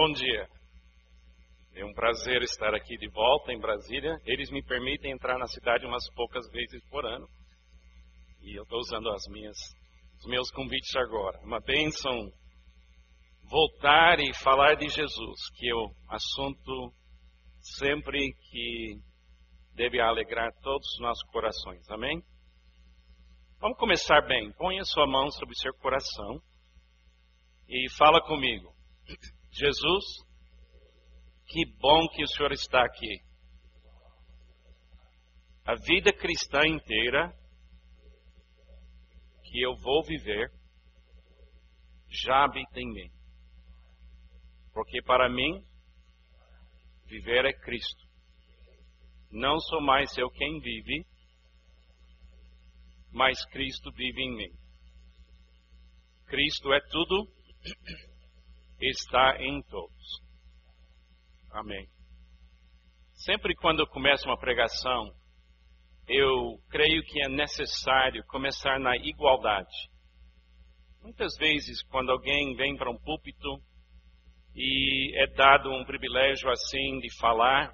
Bom dia. É um prazer estar aqui de volta em Brasília. Eles me permitem entrar na cidade umas poucas vezes por ano. E eu estou usando as minhas, os meus convites agora. Uma bênção voltar e falar de Jesus, que é o assunto sempre que deve alegrar todos os nossos corações. Amém? Vamos começar bem. Ponha sua mão sobre o seu coração e fala comigo. Jesus, que bom que o Senhor está aqui. A vida cristã inteira que eu vou viver já habita em mim. Porque para mim, viver é Cristo. Não sou mais eu quem vive, mas Cristo vive em mim. Cristo é tudo, está em todos. Amém. Sempre quando eu começo uma pregação, eu creio que é necessário começar na igualdade. Muitas vezes, quando alguém vem para um púlpito e é dado um privilégio assim de falar,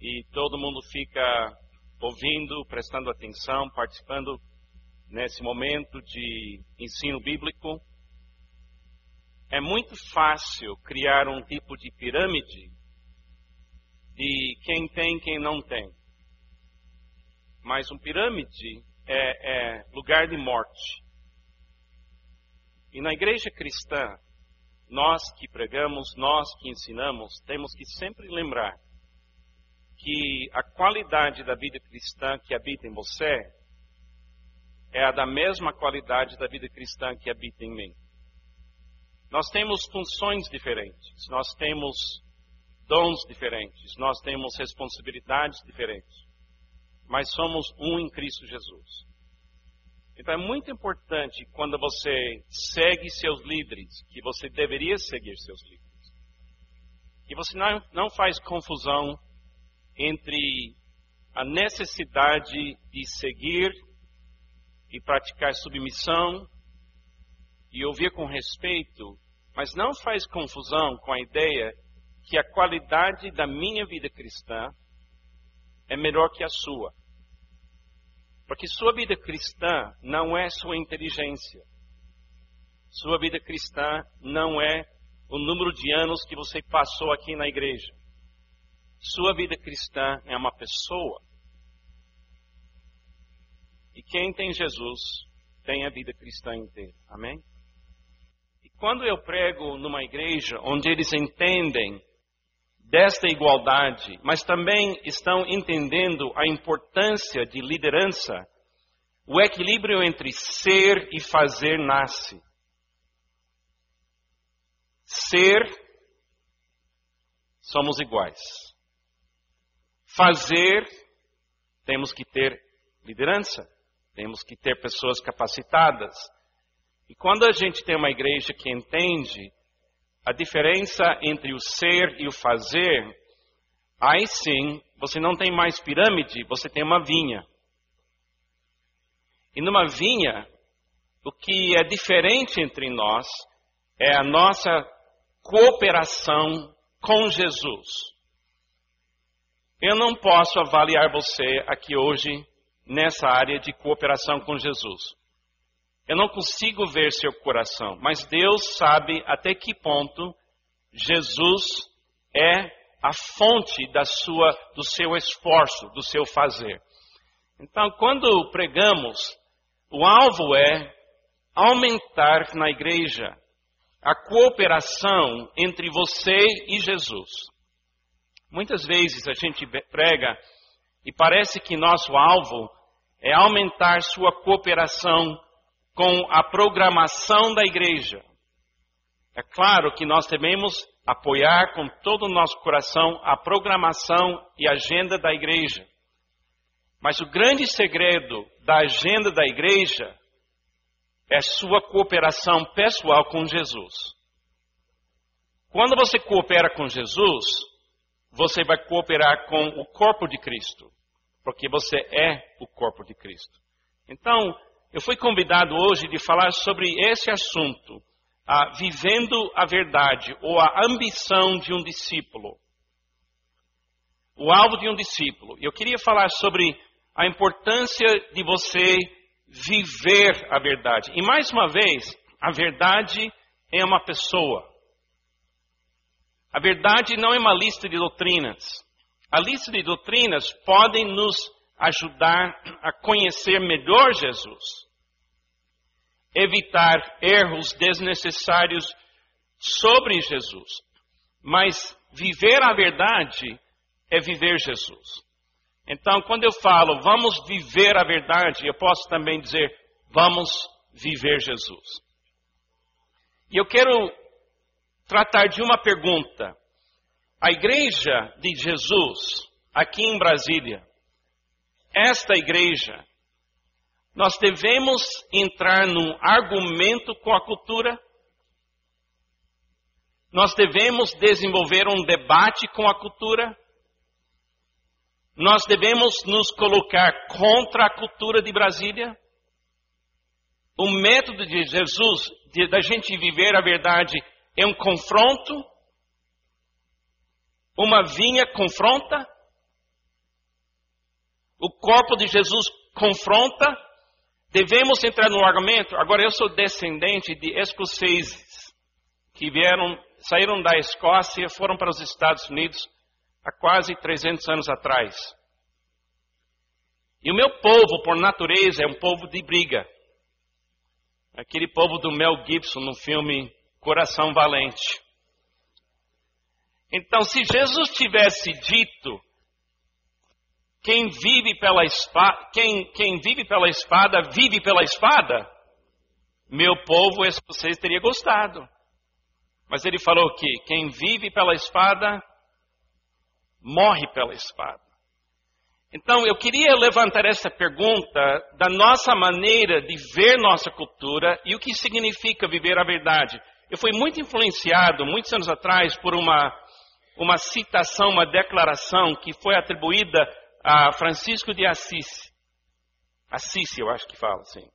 e todo mundo fica ouvindo, prestando atenção, participando nesse momento de ensino bíblico, é muito fácil criar um tipo de pirâmide de quem tem quem não tem. Mas um pirâmide é, é lugar de morte. E na igreja cristã, nós que pregamos, nós que ensinamos, temos que sempre lembrar que a qualidade da vida cristã que habita em você é a da mesma qualidade da vida cristã que habita em mim. Nós temos funções diferentes, nós temos dons diferentes, nós temos responsabilidades diferentes, mas somos um em Cristo Jesus. Então é muito importante quando você segue seus líderes, que você deveria seguir seus líderes, que você não, não faz confusão entre a necessidade de seguir e praticar submissão e ouvir com respeito, mas não faz confusão com a ideia que a qualidade da minha vida cristã é melhor que a sua. Porque sua vida cristã não é sua inteligência. Sua vida cristã não é o número de anos que você passou aqui na igreja. Sua vida cristã é uma pessoa. E quem tem Jesus tem a vida cristã inteira. Amém? Quando eu prego numa igreja onde eles entendem desta igualdade, mas também estão entendendo a importância de liderança, o equilíbrio entre ser e fazer nasce. Ser, somos iguais. Fazer, temos que ter liderança, temos que ter pessoas capacitadas. E quando a gente tem uma igreja que entende a diferença entre o ser e o fazer, aí sim, você não tem mais pirâmide, você tem uma vinha. E numa vinha, o que é diferente entre nós é a nossa cooperação com Jesus. Eu não posso avaliar você aqui hoje nessa área de cooperação com Jesus. Eu não consigo ver seu coração, mas Deus sabe até que ponto Jesus é a fonte da sua, do seu esforço, do seu fazer. Então, quando pregamos, o alvo é aumentar na igreja a cooperação entre você e Jesus. Muitas vezes a gente prega e parece que nosso alvo é aumentar sua cooperação com a programação da igreja. É claro que nós devemos apoiar com todo o nosso coração a programação e agenda da igreja. Mas o grande segredo da agenda da igreja é sua cooperação pessoal com Jesus. Quando você coopera com Jesus, você vai cooperar com o corpo de Cristo, porque você é o corpo de Cristo. Então, eu fui convidado hoje de falar sobre esse assunto, ah, vivendo a verdade ou a ambição de um discípulo. O alvo de um discípulo. Eu queria falar sobre a importância de você viver a verdade. E mais uma vez, a verdade é uma pessoa. A verdade não é uma lista de doutrinas. A lista de doutrinas podem nos ajudar a conhecer melhor Jesus, evitar erros desnecessários sobre Jesus. Mas viver a verdade é viver Jesus. Então, quando eu falo vamos viver a verdade, eu posso também dizer vamos viver Jesus. E eu quero tratar de uma pergunta. A igreja de Jesus, aqui em Brasília, esta igreja, nós devemos entrar num argumento com a cultura? Nós devemos desenvolver um debate com a cultura? Nós devemos nos colocar contra a cultura de Brasília? O método de Jesus, de, da gente viver a verdade, é um confronto? Uma vinha confronta? O corpo de Jesus confronta? Devemos entrar no argumento? Agora, eu sou descendente de escoceses que vieram, saíram da Escócia e foram para os Estados Unidos há quase 300 anos atrás. E o meu povo, por natureza, é um povo de briga. Aquele povo do Mel Gibson no filme Coração Valente. Então, se Jesus tivesse dito, quem vive pela espada, quem, quem vive pela espada, vive pela espada, meu povo, vocês teria gostado. Mas ele falou que quem vive pela espada, morre pela espada. Então, eu queria levantar essa pergunta da nossa maneira de ver nossa cultura e o que significa viver a verdade. Eu fui muito influenciado, muitos anos atrás, por uma, uma citação, uma declaração que foi atribuída a Francisco de Assis. Assis, eu acho que fala assim.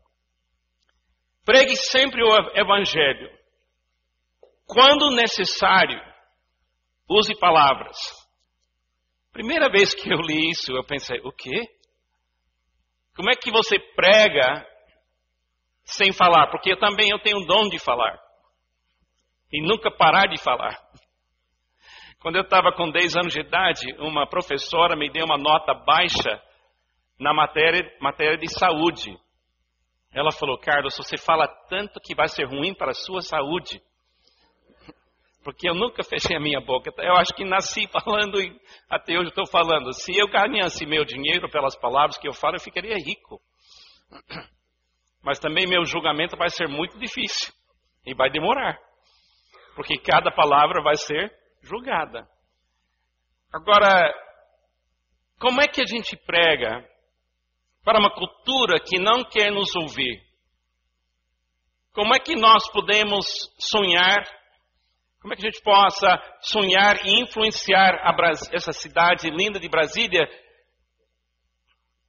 Pregue sempre o Evangelho. Quando necessário, use palavras Primeira vez que eu li isso, eu pensei, o quê? Como é que você prega sem falar? Porque eu também eu tenho o dom de falar. E nunca parar de falar. Quando eu estava com 10 anos de idade, uma professora me deu uma nota baixa na matéria, matéria de saúde. Ela falou, Carlos, você fala tanto que vai ser ruim para a sua saúde. Porque eu nunca fechei a minha boca. Eu acho que nasci falando e até hoje estou falando. Se eu ganhasse meu dinheiro pelas palavras que eu falo, eu ficaria rico. Mas também meu julgamento vai ser muito difícil. E vai demorar. Porque cada palavra vai ser julgada. Agora, como é que a gente prega para uma cultura que não quer nos ouvir? Como é que nós podemos sonhar como é que a gente possa sonhar e influenciar essa cidade linda de Brasília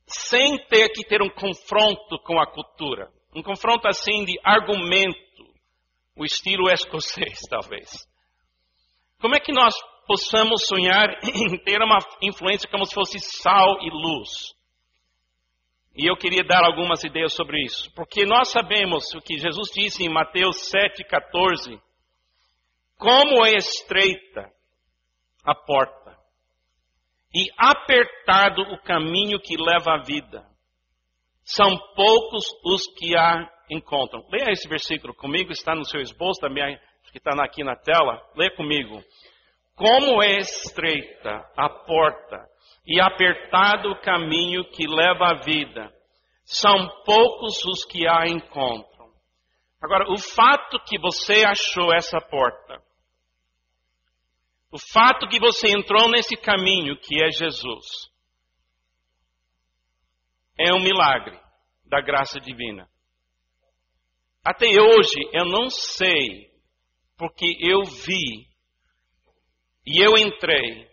sem ter que ter um confronto com a cultura? Um confronto assim de argumento, o estilo escocês, talvez. Como é que nós possamos sonhar em ter uma influência como se fosse sal e luz? E eu queria dar algumas ideias sobre isso, porque nós sabemos o que Jesus disse em Mateus 7,14 como é estreita a porta e apertado o caminho que leva à vida. São poucos os que a encontram. Leia esse versículo comigo, está no seu esboço também, que está aqui na tela. Leia comigo. Como é estreita a porta e apertado o caminho que leva à vida. São poucos os que a encontram. Agora, o fato que você achou essa porta o fato que você entrou nesse caminho que é Jesus é um milagre da graça divina. Até hoje eu não sei, porque eu vi e eu entrei,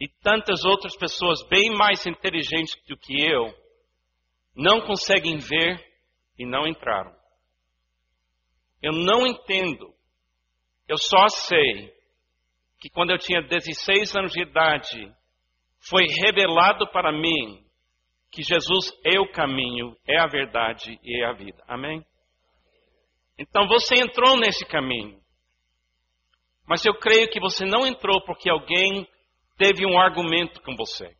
e tantas outras pessoas bem mais inteligentes do que eu não conseguem ver e não entraram. Eu não entendo. Eu só sei que quando eu tinha 16 anos de idade, foi revelado para mim que Jesus é o caminho, é a verdade e é a vida. Amém? Então você entrou nesse caminho. Mas eu creio que você não entrou porque alguém teve um argumento com você.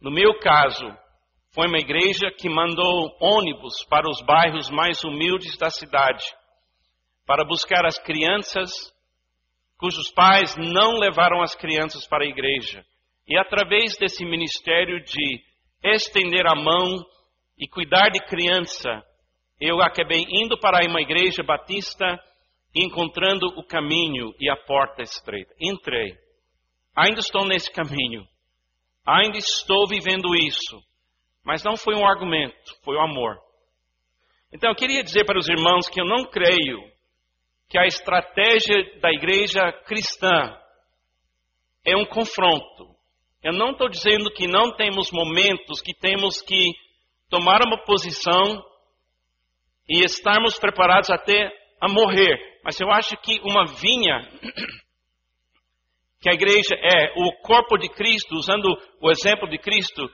No meu caso, foi uma igreja que mandou ônibus para os bairros mais humildes da cidade, para buscar as crianças cujos pais não levaram as crianças para a igreja. E através desse ministério de estender a mão e cuidar de criança, eu acabei indo para uma igreja batista encontrando o caminho e a porta estreita. Entrei. Ainda estou nesse caminho. Ainda estou vivendo isso. Mas não foi um argumento, foi o um amor. Então eu queria dizer para os irmãos que eu não creio que a estratégia da igreja cristã é um confronto. Eu não estou dizendo que não temos momentos que temos que tomar uma posição e estarmos preparados até a morrer. Mas eu acho que uma vinha que a igreja é o corpo de Cristo, usando o exemplo de Cristo,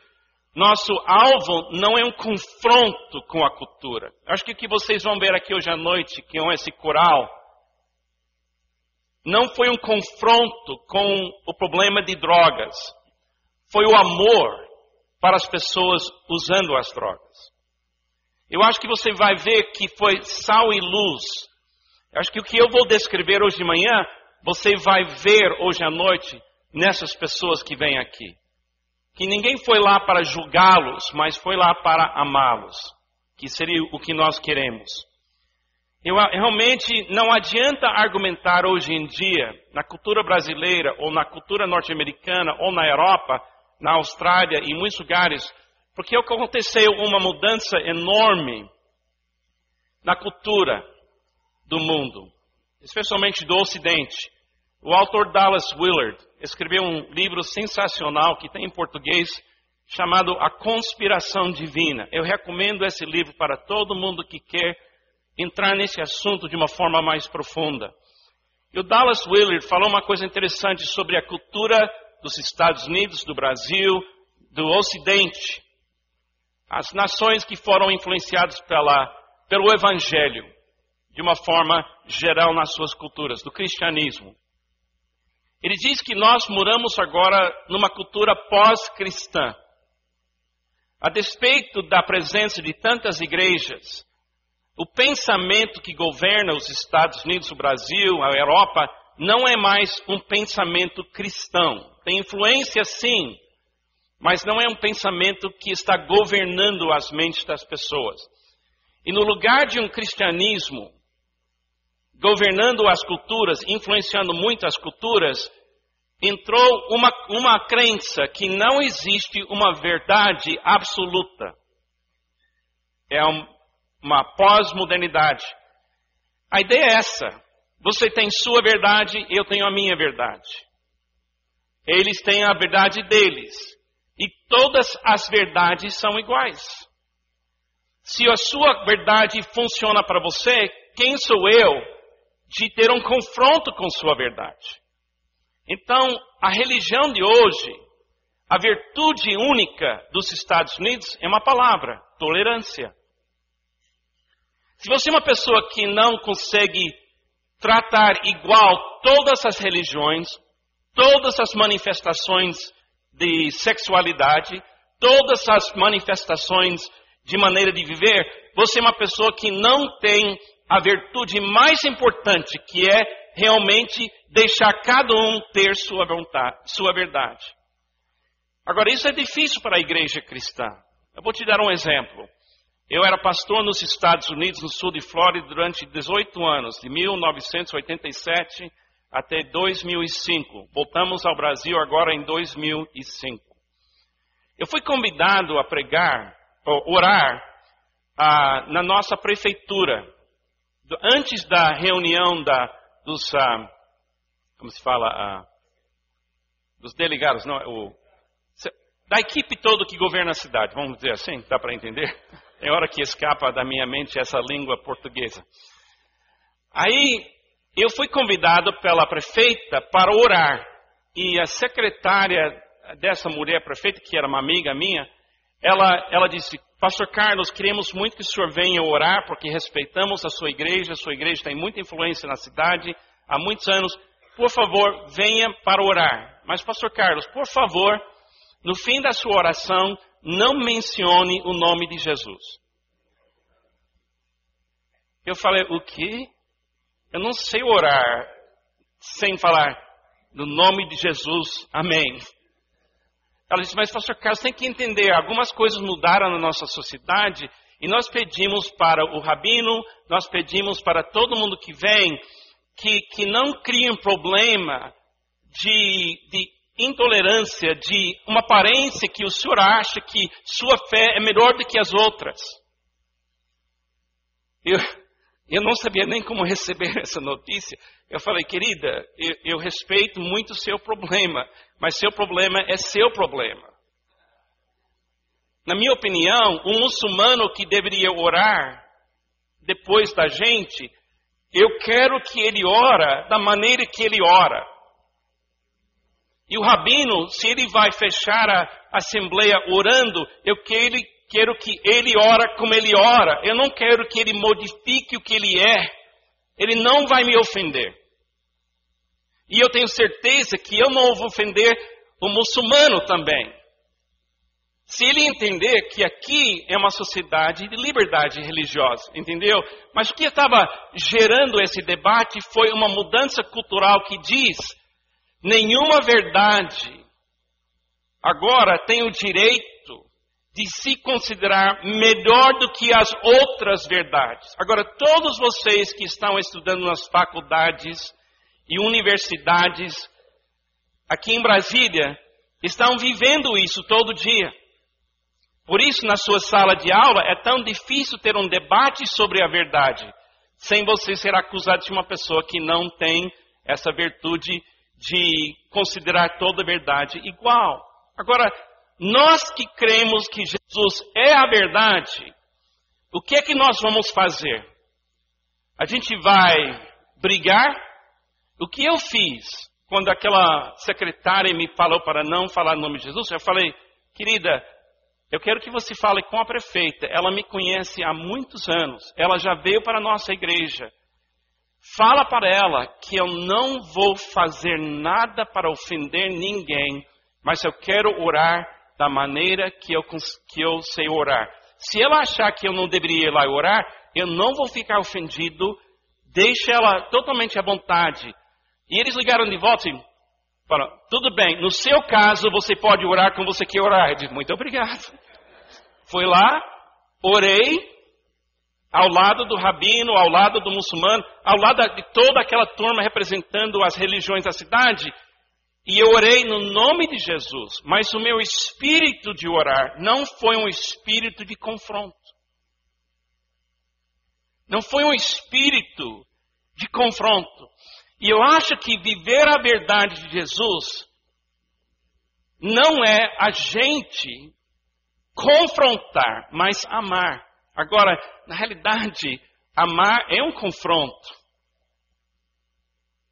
nosso alvo não é um confronto com a cultura. Acho que o que vocês vão ver aqui hoje à noite, que é esse coral, não foi um confronto com o problema de drogas, foi o amor para as pessoas usando as drogas. Eu acho que você vai ver que foi sal e luz. Eu acho que o que eu vou descrever hoje de manhã, você vai ver hoje à noite nessas pessoas que vêm aqui. Que ninguém foi lá para julgá-los, mas foi lá para amá-los, que seria o que nós queremos. Eu, realmente não adianta argumentar hoje em dia, na cultura brasileira, ou na cultura norte-americana, ou na Europa, na Austrália e em muitos lugares, porque aconteceu uma mudança enorme na cultura do mundo, especialmente do Ocidente. O autor Dallas Willard escreveu um livro sensacional que tem em português chamado A Conspiração Divina. Eu recomendo esse livro para todo mundo que quer entrar nesse assunto de uma forma mais profunda. E o Dallas Willard falou uma coisa interessante sobre a cultura dos Estados Unidos, do Brasil, do Ocidente as nações que foram influenciadas pela, pelo Evangelho, de uma forma geral nas suas culturas, do cristianismo. Ele diz que nós moramos agora numa cultura pós-cristã. A despeito da presença de tantas igrejas, o pensamento que governa os Estados Unidos, o Brasil, a Europa, não é mais um pensamento cristão. Tem influência, sim, mas não é um pensamento que está governando as mentes das pessoas. E no lugar de um cristianismo governando as culturas, influenciando muitas culturas, entrou uma, uma crença que não existe uma verdade absoluta. É um, uma pós-modernidade. A ideia é essa. Você tem sua verdade, eu tenho a minha verdade. Eles têm a verdade deles. Todas as verdades são iguais. Se a sua verdade funciona para você, quem sou eu de ter um confronto com sua verdade? Então, a religião de hoje, a virtude única dos Estados Unidos é uma palavra: tolerância. Se você é uma pessoa que não consegue tratar igual todas as religiões, todas as manifestações de sexualidade, todas as manifestações de maneira de viver, você é uma pessoa que não tem a virtude mais importante, que é realmente deixar cada um ter sua vontade, sua verdade. Agora, isso é difícil para a igreja cristã. Eu vou te dar um exemplo. Eu era pastor nos Estados Unidos, no sul de Flórida, durante 18 anos, de 1987 até 2005. Voltamos ao Brasil agora em 2005. Eu fui convidado a pregar, ou orar, ah, na nossa prefeitura. Antes da reunião da, dos, ah, como se fala, ah, dos delegados, não, o, da equipe toda que governa a cidade, vamos dizer assim, dá para entender? é hora que escapa da minha mente essa língua portuguesa. Aí eu fui convidado pela prefeita para orar. E a secretária dessa mulher prefeita, que era uma amiga minha, ela, ela disse: Pastor Carlos, queremos muito que o senhor venha orar, porque respeitamos a sua igreja, a sua igreja tem muita influência na cidade há muitos anos. Por favor, venha para orar. Mas, Pastor Carlos, por favor, no fim da sua oração, não mencione o nome de Jesus. Eu falei, o quê? Eu não sei orar sem falar no nome de Jesus, amém. Ela disse, mas pastor Carlos, tem que entender, algumas coisas mudaram na nossa sociedade e nós pedimos para o rabino, nós pedimos para todo mundo que vem, que, que não criem problema de, de intolerância, de uma aparência que o senhor acha que sua fé é melhor do que as outras. Eu, eu não sabia nem como receber essa notícia. Eu falei, querida, eu, eu respeito muito o seu problema, mas seu problema é seu problema. Na minha opinião, um muçulmano que deveria orar depois da gente, eu quero que ele ora da maneira que ele ora. E o rabino, se ele vai fechar a assembleia orando, eu quero, quero que ele ora como ele ora. Eu não quero que ele modifique o que ele é. Ele não vai me ofender. E eu tenho certeza que eu não vou ofender o muçulmano também. Se ele entender que aqui é uma sociedade de liberdade religiosa, entendeu? Mas o que estava gerando esse debate foi uma mudança cultural que diz: nenhuma verdade agora tem o direito de se considerar melhor do que as outras verdades. Agora, todos vocês que estão estudando nas faculdades e universidades aqui em Brasília estão vivendo isso todo dia. Por isso, na sua sala de aula, é tão difícil ter um debate sobre a verdade, sem você ser acusado de uma pessoa que não tem essa virtude de considerar toda a verdade igual. Agora, nós que cremos que Jesus é a verdade, o que é que nós vamos fazer? A gente vai brigar? O que eu fiz quando aquela secretária me falou para não falar o nome de Jesus? Eu falei, querida, eu quero que você fale com a prefeita. Ela me conhece há muitos anos. Ela já veio para a nossa igreja. Fala para ela que eu não vou fazer nada para ofender ninguém, mas eu quero orar da maneira que eu, que eu sei orar. Se ela achar que eu não deveria ir lá orar, eu não vou ficar ofendido, deixe ela totalmente à vontade. E eles ligaram de volta e falaram, tudo bem, no seu caso você pode orar como você quer orar. Eu disse, muito obrigado. Fui lá, orei, ao lado do rabino, ao lado do muçulmano, ao lado de toda aquela turma representando as religiões da cidade, e eu orei no nome de Jesus, mas o meu espírito de orar não foi um espírito de confronto. Não foi um espírito de confronto. E eu acho que viver a verdade de Jesus não é a gente confrontar, mas amar. Agora, na realidade, amar é um confronto.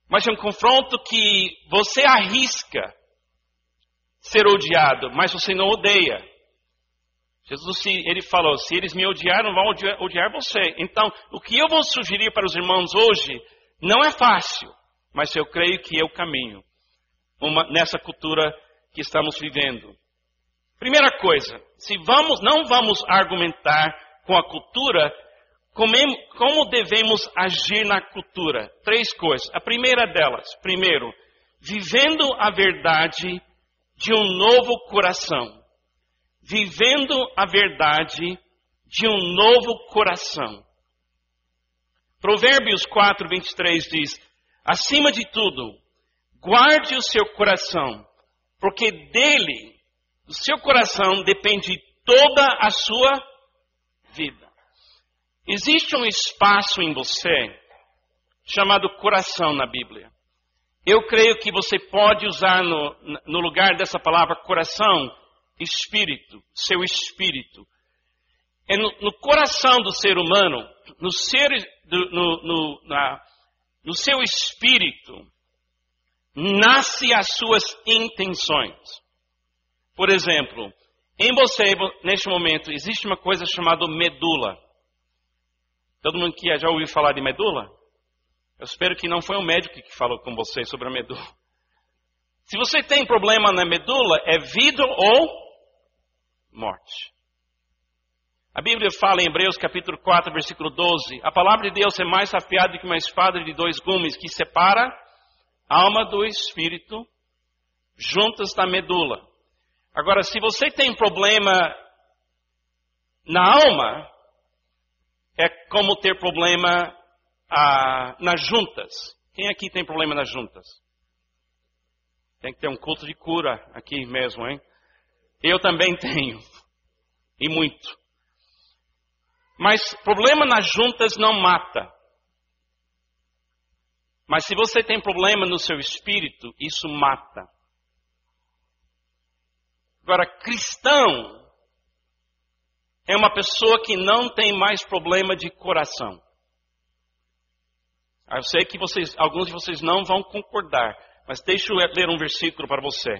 Mas é um confronto que você arrisca ser odiado, mas você não odeia. Jesus ele falou: se eles me odiaram, vão odiar, odiar você. Então, o que eu vou sugerir para os irmãos hoje não é fácil, mas eu creio que é o caminho uma, nessa cultura que estamos vivendo. Primeira coisa, se vamos, não vamos argumentar com a cultura, como devemos agir na cultura? Três coisas. A primeira delas, primeiro, vivendo a verdade de um novo coração. Vivendo a verdade de um novo coração. Provérbios 4, 23 diz: Acima de tudo, guarde o seu coração, porque dele, do seu coração, depende toda a sua vida. Existe um espaço em você chamado coração na Bíblia. Eu creio que você pode usar no, no lugar dessa palavra coração, espírito, seu espírito. é no, no coração do ser humano, no, ser, do, no, no, na, no seu espírito, nasce as suas intenções. Por exemplo, em você, neste momento, existe uma coisa chamada medula. Todo mundo que já ouviu falar de medula? Eu espero que não foi um médico que falou com você sobre a medula. Se você tem problema na medula, é vida ou morte. A Bíblia fala em Hebreus capítulo 4, versículo 12: A palavra de Deus é mais afiada que uma espada de dois gumes que separa a alma do espírito, juntas da medula. Agora, se você tem problema na alma, é como ter problema ah, nas juntas. Quem aqui tem problema nas juntas? Tem que ter um culto de cura aqui mesmo, hein? Eu também tenho. E muito. Mas problema nas juntas não mata. Mas se você tem problema no seu espírito, isso mata. Agora, cristão é uma pessoa que não tem mais problema de coração. Eu sei que vocês, alguns de vocês não vão concordar, mas deixa eu ler um versículo para você.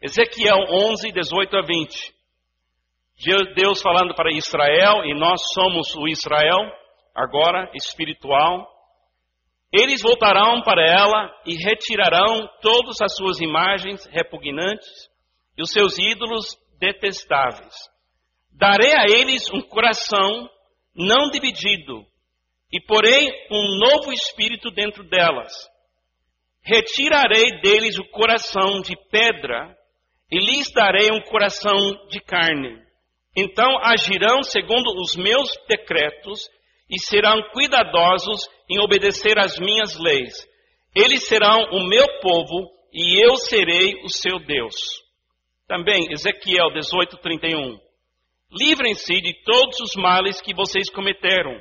Ezequiel 11, 18 a 20. Deus falando para Israel, e nós somos o Israel, agora espiritual. Eles voltarão para ela e retirarão todas as suas imagens repugnantes e os seus ídolos detestáveis. Darei a eles um coração não dividido e porei um novo espírito dentro delas. Retirarei deles o coração de pedra e lhes darei um coração de carne então agirão segundo os meus decretos e serão cuidadosos em obedecer às minhas leis. Eles serão o meu povo e eu serei o seu Deus. Também, Ezequiel 18, 31. Livrem-se de todos os males que vocês cometeram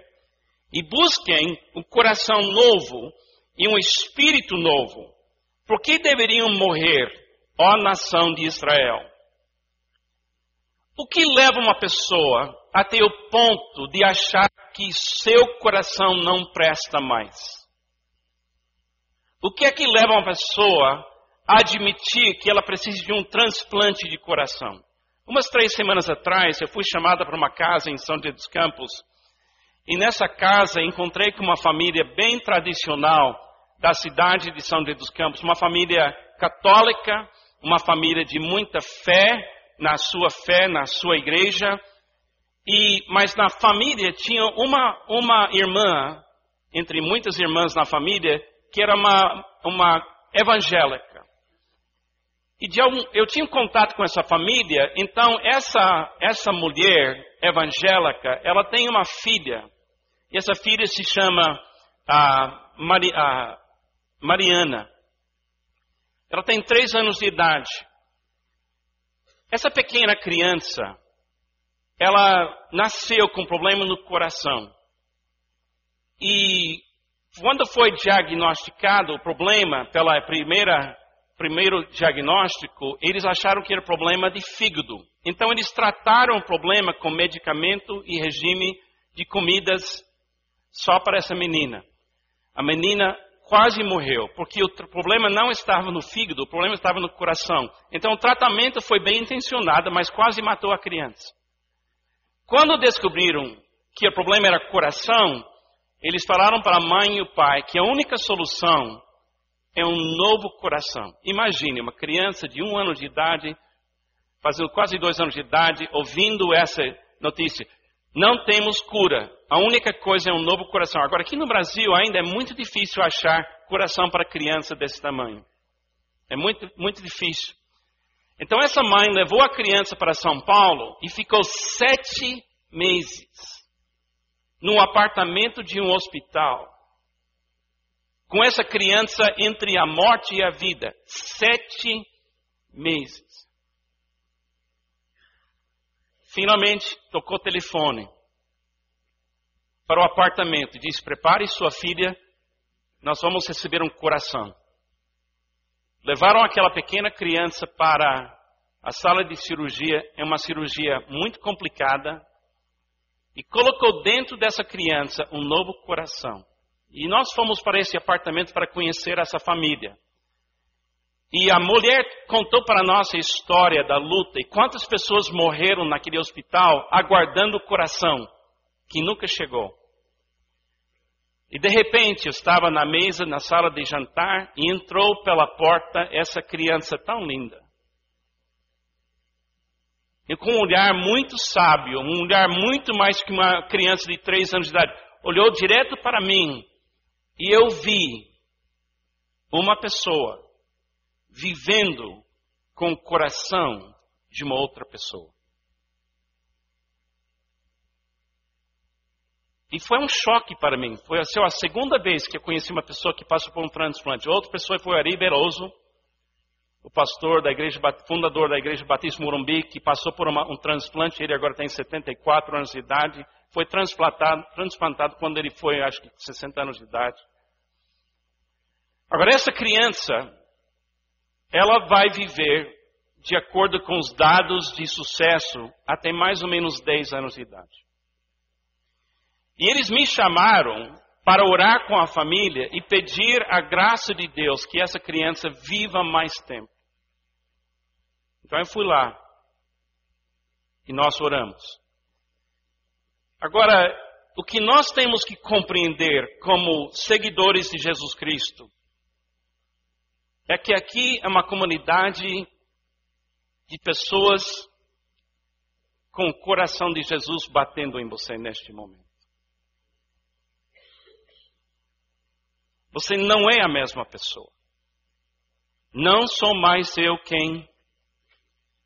e busquem um coração novo e um espírito novo. Por que deveriam morrer, ó nação de Israel? O que leva uma pessoa a ter o ponto de achar que seu coração não presta mais? O que é que leva uma pessoa a admitir que ela precisa de um transplante de coração? Umas três semanas atrás, eu fui chamada para uma casa em São José dos Campos, e nessa casa encontrei com uma família bem tradicional da cidade de São José dos Campos, uma família católica, uma família de muita fé, na sua fé, na sua igreja, e mas na família tinha uma uma irmã entre muitas irmãs na família que era uma uma evangélica. E de algum, eu tinha um contato com essa família, então essa essa mulher evangélica, ela tem uma filha. E essa filha se chama a, Mari, a Mariana. Ela tem três anos de idade. Essa pequena criança, ela nasceu com problema no coração. E quando foi diagnosticado o problema pela primeira primeiro diagnóstico, eles acharam que era problema de fígado. Então eles trataram o problema com medicamento e regime de comidas só para essa menina. A menina quase morreu, porque o problema não estava no fígado, o problema estava no coração. Então o tratamento foi bem intencionado, mas quase matou a criança. Quando descobriram que o problema era coração, eles falaram para a mãe e o pai que a única solução é um novo coração. Imagine uma criança de um ano de idade, fazendo quase dois anos de idade, ouvindo essa notícia. Não temos cura. A única coisa é um novo coração. Agora, aqui no Brasil ainda é muito difícil achar coração para criança desse tamanho. É muito, muito difícil. Então, essa mãe levou a criança para São Paulo e ficou sete meses num apartamento de um hospital. Com essa criança entre a morte e a vida. Sete meses. Finalmente tocou o telefone para o apartamento e disse: Prepare sua filha, nós vamos receber um coração. Levaram aquela pequena criança para a sala de cirurgia. É uma cirurgia muito complicada. e colocou dentro dessa criança um novo coração. E nós fomos para esse apartamento para conhecer essa família. E a mulher contou para nós a história da luta e quantas pessoas morreram naquele hospital aguardando o coração que nunca chegou. E de repente eu estava na mesa, na sala de jantar, e entrou pela porta essa criança tão linda. E com um olhar muito sábio, um olhar muito mais que uma criança de três anos de idade, olhou direto para mim e eu vi uma pessoa vivendo com o coração de uma outra pessoa. E foi um choque para mim. Foi assim, a segunda vez que eu conheci uma pessoa que passou por um transplante. Outra pessoa foi Ari Beroso, o pastor da igreja, fundador da igreja Batista Morumbi, que passou por uma, um transplante. Ele agora tem 74 anos de idade. Foi transplantado, transplantado quando ele foi, acho que 60 anos de idade. Agora, essa criança, ela vai viver de acordo com os dados de sucesso até mais ou menos 10 anos de idade. E eles me chamaram para orar com a família e pedir a graça de Deus que essa criança viva mais tempo. Então eu fui lá e nós oramos. Agora, o que nós temos que compreender como seguidores de Jesus Cristo é que aqui é uma comunidade de pessoas com o coração de Jesus batendo em você neste momento. Você não é a mesma pessoa. Não sou mais eu quem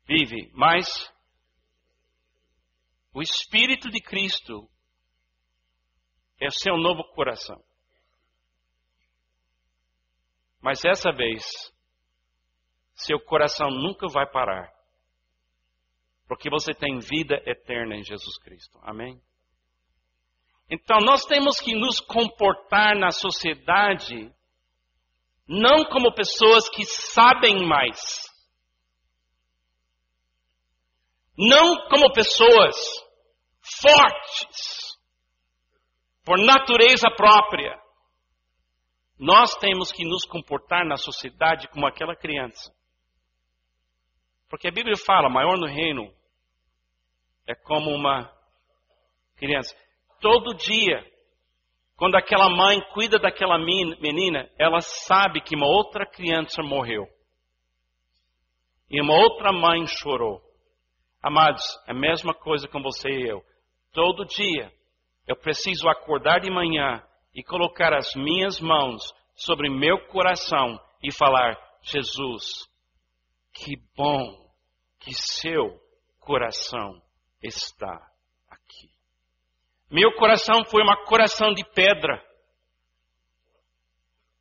vive, mas o Espírito de Cristo é o seu novo coração. Mas dessa vez, seu coração nunca vai parar. Porque você tem vida eterna em Jesus Cristo. Amém? Então nós temos que nos comportar na sociedade não como pessoas que sabem mais. Não como pessoas fortes, por natureza própria. Nós temos que nos comportar na sociedade como aquela criança. Porque a Bíblia fala, maior no reino é como uma criança. Todo dia, quando aquela mãe cuida daquela menina, ela sabe que uma outra criança morreu. E uma outra mãe chorou. Amados, é a mesma coisa com você e eu. Todo dia, eu preciso acordar de manhã e colocar as minhas mãos sobre meu coração e falar: Jesus, que bom que seu coração está aqui. Meu coração foi um coração de pedra.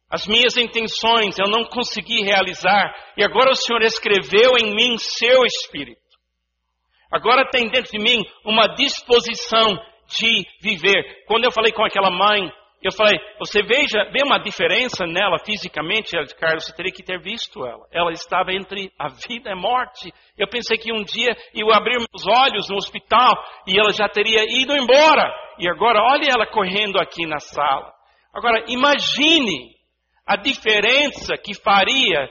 As minhas intenções eu não consegui realizar, e agora o Senhor escreveu em mim seu espírito. Agora tem dentro de mim uma disposição de viver. Quando eu falei com aquela mãe eu falei, você veja, vê uma diferença nela fisicamente, Carlos, você teria que ter visto ela. Ela estava entre a vida e a morte. Eu pensei que um dia eu abrir meus olhos no hospital e ela já teria ido embora. E agora, olhe ela correndo aqui na sala. Agora, imagine a diferença que faria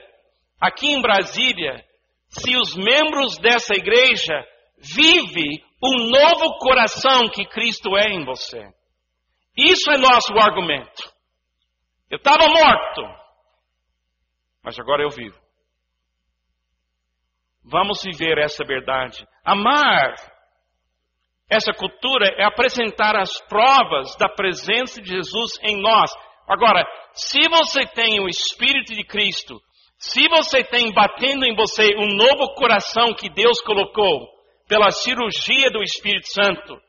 aqui em Brasília se os membros dessa igreja vivem o novo coração que Cristo é em você. Isso é nosso argumento. Eu estava morto, mas agora eu vivo. Vamos viver essa verdade. Amar essa cultura é apresentar as provas da presença de Jesus em nós. Agora, se você tem o Espírito de Cristo, se você tem batendo em você um novo coração que Deus colocou pela cirurgia do Espírito Santo,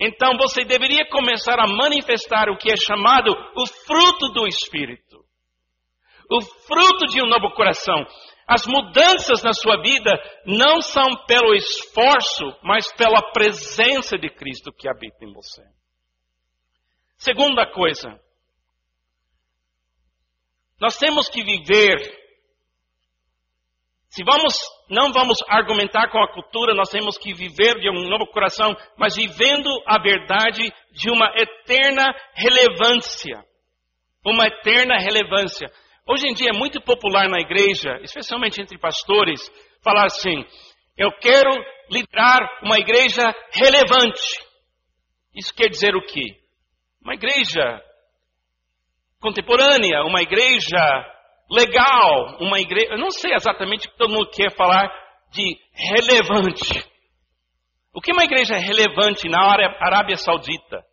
então você deveria começar a manifestar o que é chamado o fruto do Espírito. O fruto de um novo coração. As mudanças na sua vida não são pelo esforço, mas pela presença de Cristo que habita em você. Segunda coisa, nós temos que viver. Se vamos não vamos argumentar com a cultura, nós temos que viver de um novo coração, mas vivendo a verdade de uma eterna relevância. Uma eterna relevância. Hoje em dia é muito popular na igreja, especialmente entre pastores, falar assim: eu quero liderar uma igreja relevante. Isso quer dizer o quê? Uma igreja contemporânea, uma igreja legal, uma igreja. Eu não sei exatamente o que todo mundo quer falar de relevante. O que é uma igreja relevante na Arábia Saudita?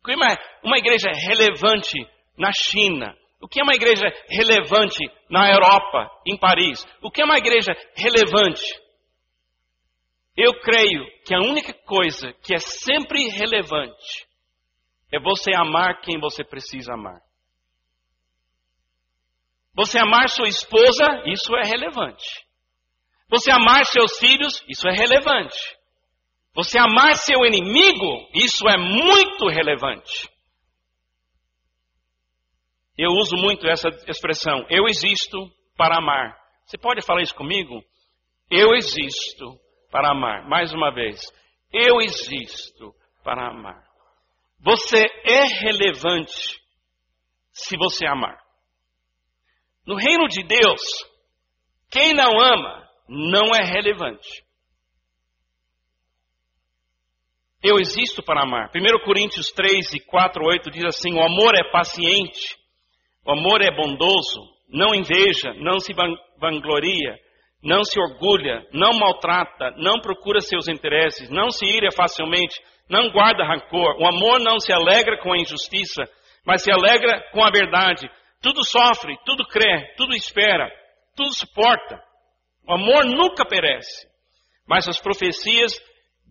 O que é uma, uma igreja relevante na China? O que é uma igreja relevante na Europa, em Paris? O que é uma igreja relevante? Eu creio que a única coisa que é sempre relevante é você amar quem você precisa amar. Você amar sua esposa, isso é relevante. Você amar seus filhos, isso é relevante. Você amar seu inimigo, isso é muito relevante. Eu uso muito essa expressão, eu existo para amar. Você pode falar isso comigo? Eu existo para amar. Mais uma vez, eu existo para amar. Você é relevante se você amar. No reino de Deus, quem não ama não é relevante. Eu existo para amar. 1 Coríntios 3 e 4, 8 diz assim: O amor é paciente, o amor é bondoso, não inveja, não se vangloria, não se orgulha, não maltrata, não procura seus interesses, não se ira facilmente, não guarda rancor. O amor não se alegra com a injustiça, mas se alegra com a verdade. Tudo sofre, tudo crê, tudo espera, tudo suporta. O amor nunca perece, mas as profecias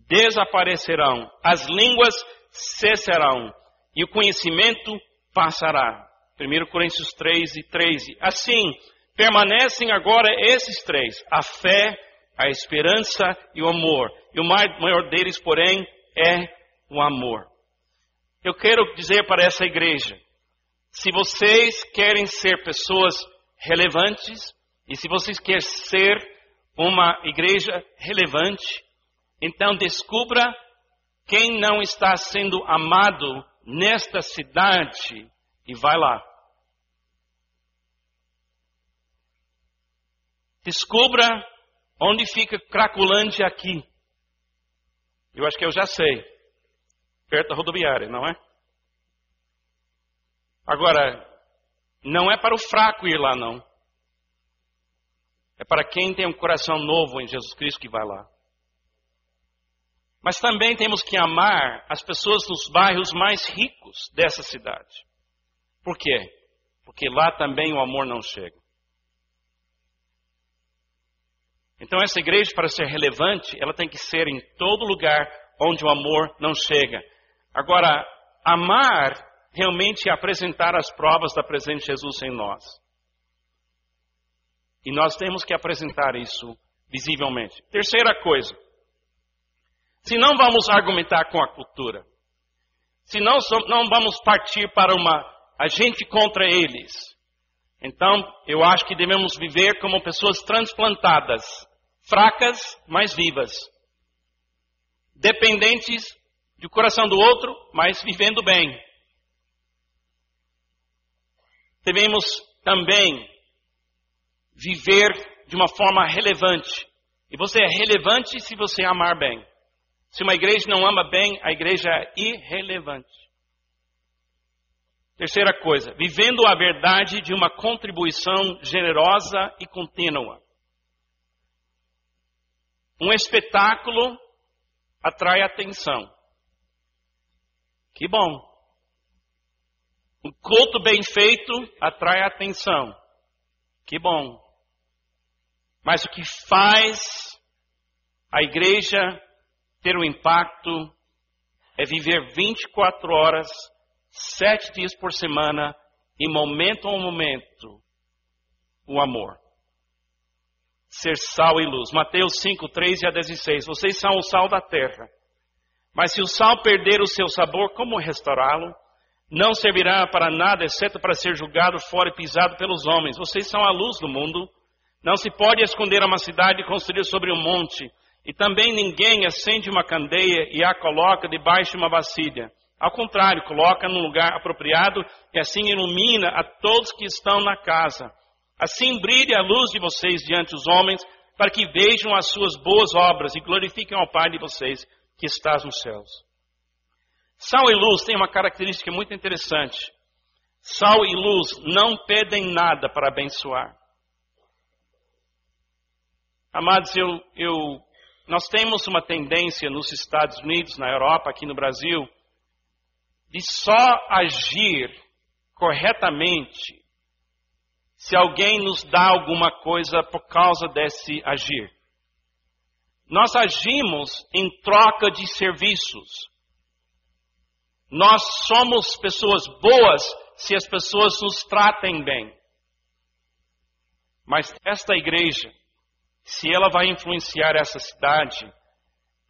desaparecerão, as línguas cessarão e o conhecimento passará. 1 Coríntios 3 e 13. Assim, permanecem agora esses três: a fé, a esperança e o amor. E o maior deles, porém, é o amor. Eu quero dizer para essa igreja: se vocês querem ser pessoas relevantes, e se vocês querem ser uma igreja relevante, então descubra quem não está sendo amado nesta cidade e vai lá. Descubra onde fica Cracolândia aqui. Eu acho que eu já sei. Perto da rodoviária, não é? Agora, não é para o fraco ir lá, não. É para quem tem um coração novo em Jesus Cristo que vai lá. Mas também temos que amar as pessoas nos bairros mais ricos dessa cidade. Por quê? Porque lá também o amor não chega. Então, essa igreja, para ser relevante, ela tem que ser em todo lugar onde o amor não chega. Agora, amar realmente apresentar as provas da presença de Jesus em nós. E nós temos que apresentar isso visivelmente. Terceira coisa. Se não vamos argumentar com a cultura, se não, não vamos partir para uma agente contra eles, então eu acho que devemos viver como pessoas transplantadas fracas, mas vivas. Dependentes do coração do outro, mas vivendo bem. Devemos também viver de uma forma relevante. E você é relevante se você amar bem. Se uma igreja não ama bem, a igreja é irrelevante. Terceira coisa, vivendo a verdade de uma contribuição generosa e contínua. Um espetáculo atrai atenção. Que bom. Um culto bem feito atrai atenção. Que bom. Mas o que faz a igreja ter um impacto é viver 24 horas, sete dias por semana, em momento a momento, o amor ser sal e luz. Mateus 5, 3 a 16. Vocês são o sal da terra. Mas se o sal perder o seu sabor, como restaurá-lo? Não servirá para nada, exceto para ser julgado fora e pisado pelos homens. Vocês são a luz do mundo. Não se pode esconder uma cidade construída sobre um monte, e também ninguém acende uma candeia e a coloca debaixo de uma vasilha. Ao contrário, coloca num lugar apropriado e assim ilumina a todos que estão na casa. Assim brilhe a luz de vocês diante dos homens, para que vejam as suas boas obras e glorifiquem ao Pai de vocês que estás nos céus. Sal e luz têm uma característica muito interessante. Sal e luz não pedem nada para abençoar. Amados, eu, eu, nós temos uma tendência nos Estados Unidos, na Europa, aqui no Brasil, de só agir corretamente se alguém nos dá alguma coisa por causa desse agir. Nós agimos em troca de serviços. Nós somos pessoas boas se as pessoas nos tratem bem. Mas esta igreja, se ela vai influenciar essa cidade,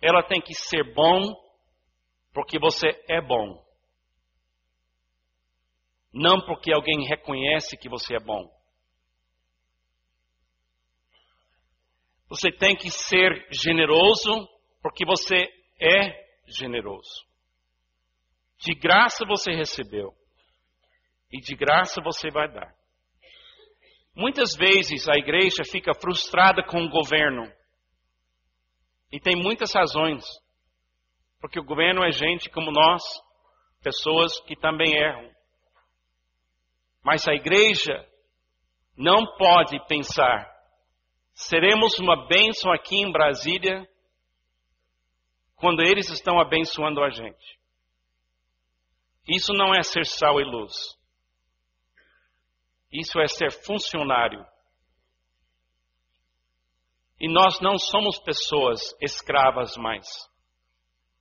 ela tem que ser bom porque você é bom. Não porque alguém reconhece que você é bom. Você tem que ser generoso porque você é generoso. De graça você recebeu e de graça você vai dar. Muitas vezes a igreja fica frustrada com o governo. E tem muitas razões. Porque o governo é gente como nós, pessoas que também erram. Mas a igreja não pode pensar Seremos uma bênção aqui em Brasília quando eles estão abençoando a gente. Isso não é ser sal e luz. Isso é ser funcionário. E nós não somos pessoas escravas mais.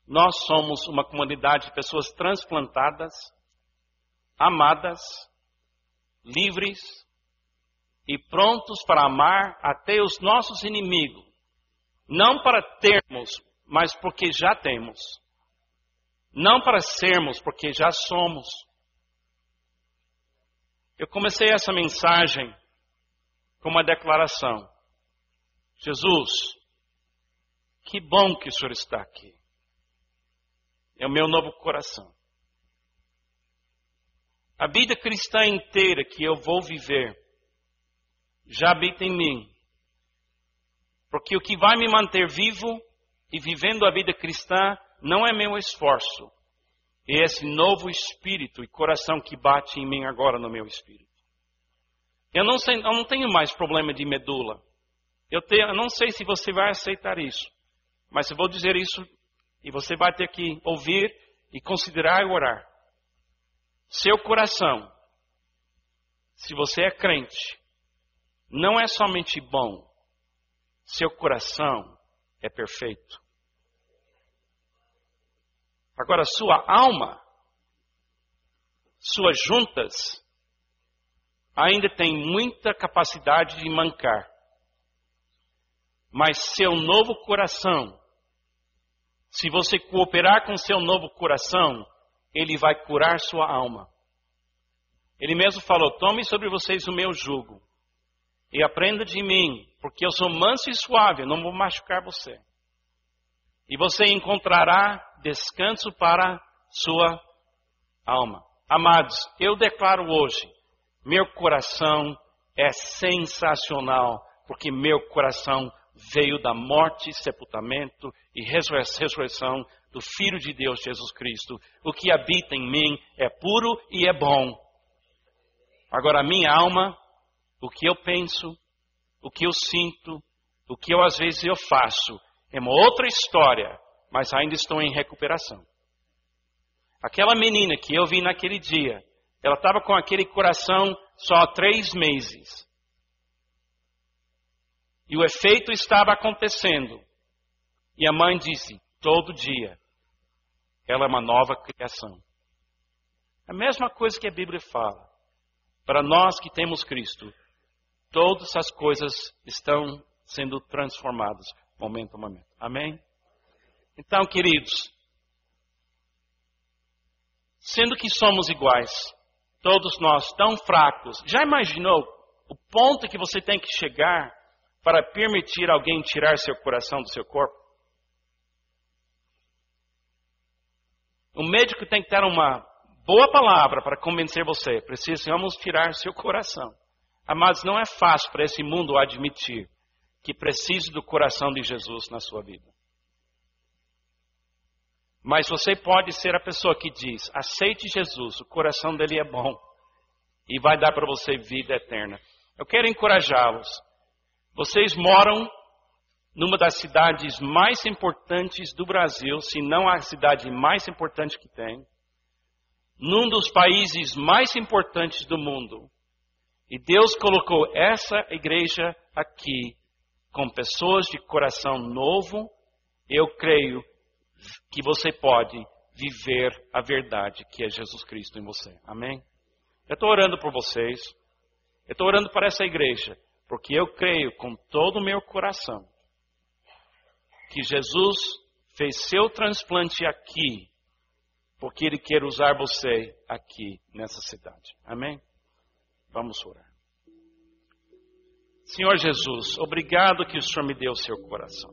Nós somos uma comunidade de pessoas transplantadas, amadas, livres, e prontos para amar até os nossos inimigos, não para termos, mas porque já temos, não para sermos, porque já somos. Eu comecei essa mensagem com uma declaração: Jesus, que bom que o Senhor está aqui. É o meu novo coração. A vida cristã inteira que eu vou viver já habita em mim. Porque o que vai me manter vivo e vivendo a vida cristã não é meu esforço, é esse novo espírito e coração que bate em mim agora no meu espírito. Eu não, sei, eu não tenho mais problema de medula. Eu, te, eu não sei se você vai aceitar isso, mas eu vou dizer isso e você vai ter que ouvir e considerar e orar. Seu coração, se você é crente, não é somente bom, seu coração é perfeito. Agora, sua alma, suas juntas, ainda tem muita capacidade de mancar. Mas seu novo coração, se você cooperar com seu novo coração, ele vai curar sua alma. Ele mesmo falou: Tome sobre vocês o meu jugo e aprenda de mim, porque eu sou manso e suave, não vou machucar você. E você encontrará descanso para sua alma. Amados, eu declaro hoje, meu coração é sensacional, porque meu coração veio da morte, sepultamento e ressurreição do Filho de Deus, Jesus Cristo. O que habita em mim é puro e é bom. Agora, a minha alma o que eu penso, o que eu sinto, o que eu às vezes eu faço, é uma outra história, mas ainda estou em recuperação. Aquela menina que eu vi naquele dia, ela estava com aquele coração só há três meses. E o efeito estava acontecendo. E a mãe disse: todo dia, ela é uma nova criação. A mesma coisa que a Bíblia fala. Para nós que temos Cristo, todas as coisas estão sendo transformadas momento a momento. Amém? Então, queridos, sendo que somos iguais, todos nós tão fracos, já imaginou o ponto que você tem que chegar para permitir alguém tirar seu coração do seu corpo? O médico tem que dar uma boa palavra para convencer você. Precisamos tirar seu coração. Mas não é fácil para esse mundo admitir que precisa do coração de Jesus na sua vida. Mas você pode ser a pessoa que diz: aceite Jesus, o coração dele é bom e vai dar para você vida eterna. Eu quero encorajá-los. Vocês moram numa das cidades mais importantes do Brasil, se não a cidade mais importante que tem, num dos países mais importantes do mundo. E Deus colocou essa igreja aqui com pessoas de coração novo. Eu creio que você pode viver a verdade que é Jesus Cristo em você. Amém? Eu estou orando por vocês. Eu estou orando para essa igreja. Porque eu creio com todo o meu coração que Jesus fez seu transplante aqui. Porque Ele quer usar você aqui nessa cidade. Amém? Vamos orar. Senhor Jesus, obrigado que o Senhor me deu o seu coração.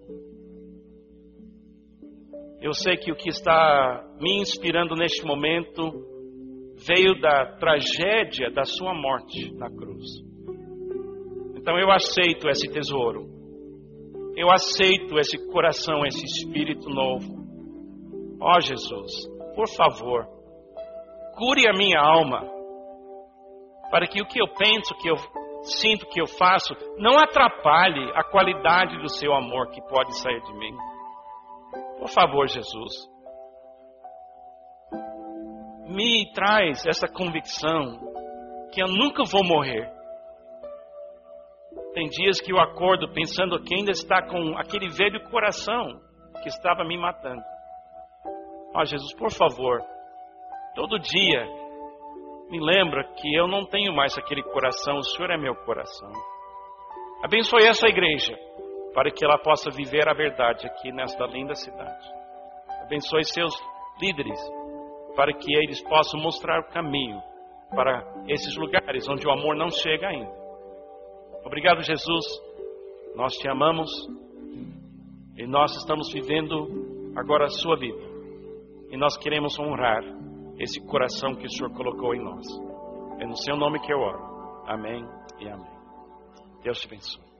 Eu sei que o que está me inspirando neste momento veio da tragédia da sua morte na cruz. Então eu aceito esse tesouro. Eu aceito esse coração, esse espírito novo. Ó oh, Jesus, por favor, cure a minha alma, para que o que eu penso, que eu sinto, que eu faço, não atrapalhe a qualidade do seu amor que pode sair de mim. Por favor, Jesus, me traz essa convicção que eu nunca vou morrer. Tem dias que eu acordo pensando que ainda está com aquele velho coração que estava me matando. Ó oh, Jesus, por favor, todo dia me lembra que eu não tenho mais aquele coração, o Senhor é meu coração. Abençoe essa igreja para que ela possa viver a verdade aqui nesta linda cidade. Abençoe seus líderes, para que eles possam mostrar o caminho para esses lugares onde o amor não chega ainda. Obrigado, Jesus. Nós te amamos e nós estamos vivendo agora a sua vida. E nós queremos honrar esse coração que o Senhor colocou em nós. É no seu nome que eu oro. Amém e amém. Deus te abençoe.